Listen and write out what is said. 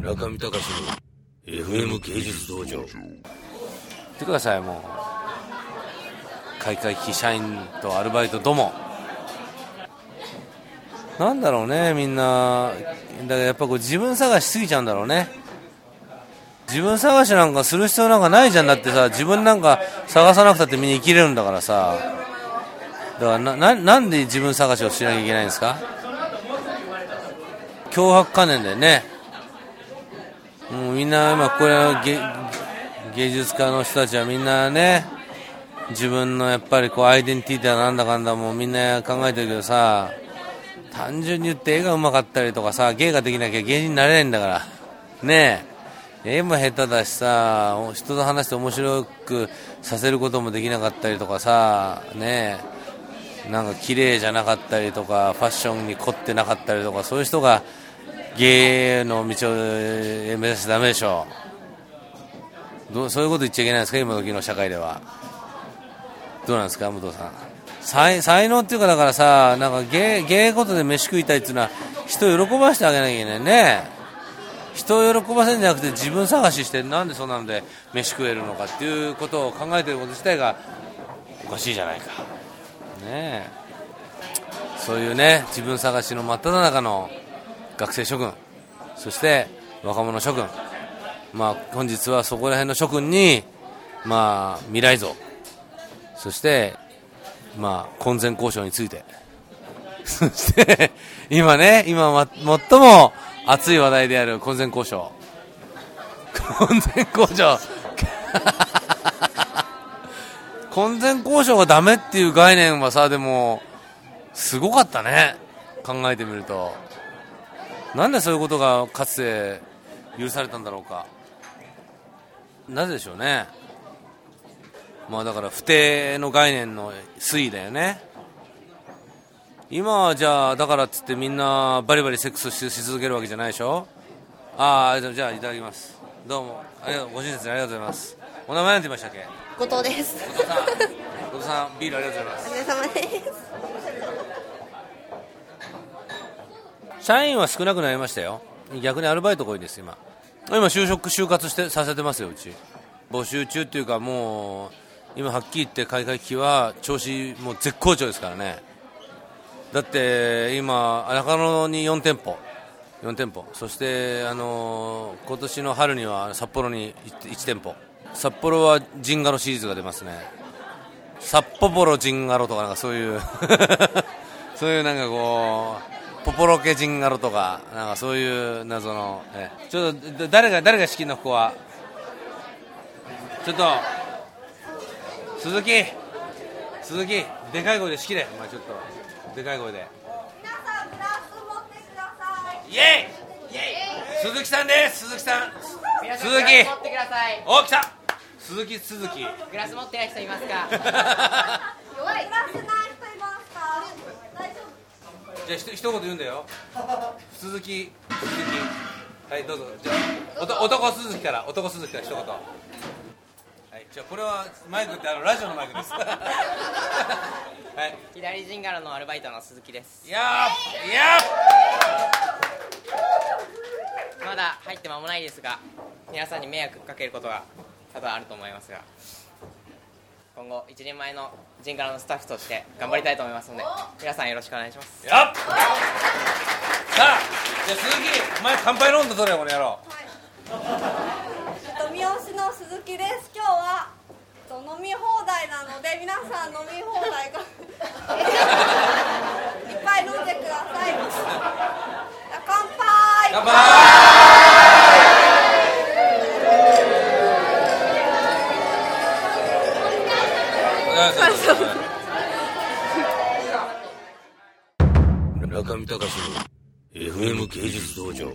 村上隆の FM 芸術道場。ってくださいもう。開会期社員とアルバイトども。なんだろうねみんな。だからやっぱこう自分探しすぎちゃうんだろうね。自分探しなんかする必要なんかないじゃんだってさ自分なんか探さなくたってみんな生きれるんだからさ。だからなななんで自分探しをしなきゃいけないんですか？脅迫観念だよね。もうみんな今これは芸術家の人たちはみんなね自分のやっぱりこうアイデンティティだなんだかんだもうみんな考えてるけどさ単純に言って絵がうまかったりとかさ芸ができなきゃ芸人になれないんだから。ねえ。絵も下手だしさ人と話して面白くさせることもできなかったりとかさねえ。なんか綺麗じゃなかったりとかファッションに凝ってなかったりとかそういう人が芸の道を目指しちゃだめでしょう。どうそういうこと言っちゃいけないですか？今時の社会では。どうなんですか？武藤さん。才才能っていうかだからさなんか芸芸事で飯食いたいっていうのは人を喜ばせてあげなきゃいけないね。人を喜ばせるんじゃなくて自分探ししてなんでそんなので飯食えるのかっていうことを考えてること自体がおかしいじゃないか。ねそういうね自分探しの真っ只中の学生諸君そして若者諸君。まあ本日はそこら辺の諸君にまあ未来像。そしてまあ婚前交渉について。そして今ね今、最も熱い話題である婚前交渉。婚前交渉。婚前交渉がダメっていう概念はさでもすごかったね。考えてみると。なんでそういうことがかつて許されたんだろうか。なぜでしょうね。まあだから不定の概念の推移だよね。今はじゃあだからっつってみんなバリバリセックスしし続けるわけじゃないでしょ。ああじゃあいただきます。どうも。ありがとうご親切にありがとうございます。お名前なんて言いましたっけ？後藤です。後藤さん。後藤さんビールありがとうございます。お疲れ様です。社員は少なくなりましたよ。逆にアルバイトが多いです今。今就職就活してさせてますようち。募集中っていうかもう今はっきり言って開会期は調子もう絶好調ですからね。だって今中野に4店舗。4店舗。そしてあのー今年の春には札幌に 1, 店舗。札幌はジンガロシリーズが出ますね。札幌ジンガロとかなんかそういう そういうなんかこうポポロケジンガロとかなんかそういう謎のえちょっとだ誰が誰が仕切るのここは？ちょっと鈴木。鈴木でかい声で仕切れ。お前ちょっとでかい声で。皆さんグラス持ってくださいイエイ！イエイ！鈴木さんです。鈴木さん。皆さん鈴木持ってください。お来た！鈴木鈴木。グラス持ってない人いますか？弱い。グラスなじゃあひと一言言うんだよ。鈴木鈴木。はいどうぞ。じゃあ男鈴木から男鈴木から一言。はいじゃあこれはマイクってあのラジオのマイクです。はい。左ジンガロのアルバイトの鈴木です。いやーいやまだ入って間もないですが皆さんに迷惑かけることが多分あると思いますが今後一人前のジンガロのスタッフとして頑張りたいと思いますので皆さんよろしくお願いします。ーやっさあじゃあ鈴木お前乾杯飲んだとれよこの野郎。富吉の鈴木です。今日はと飲み放題なので皆さん飲み放題がいっぱい飲んでください乾杯乾杯村上隆の FM 芸術道場。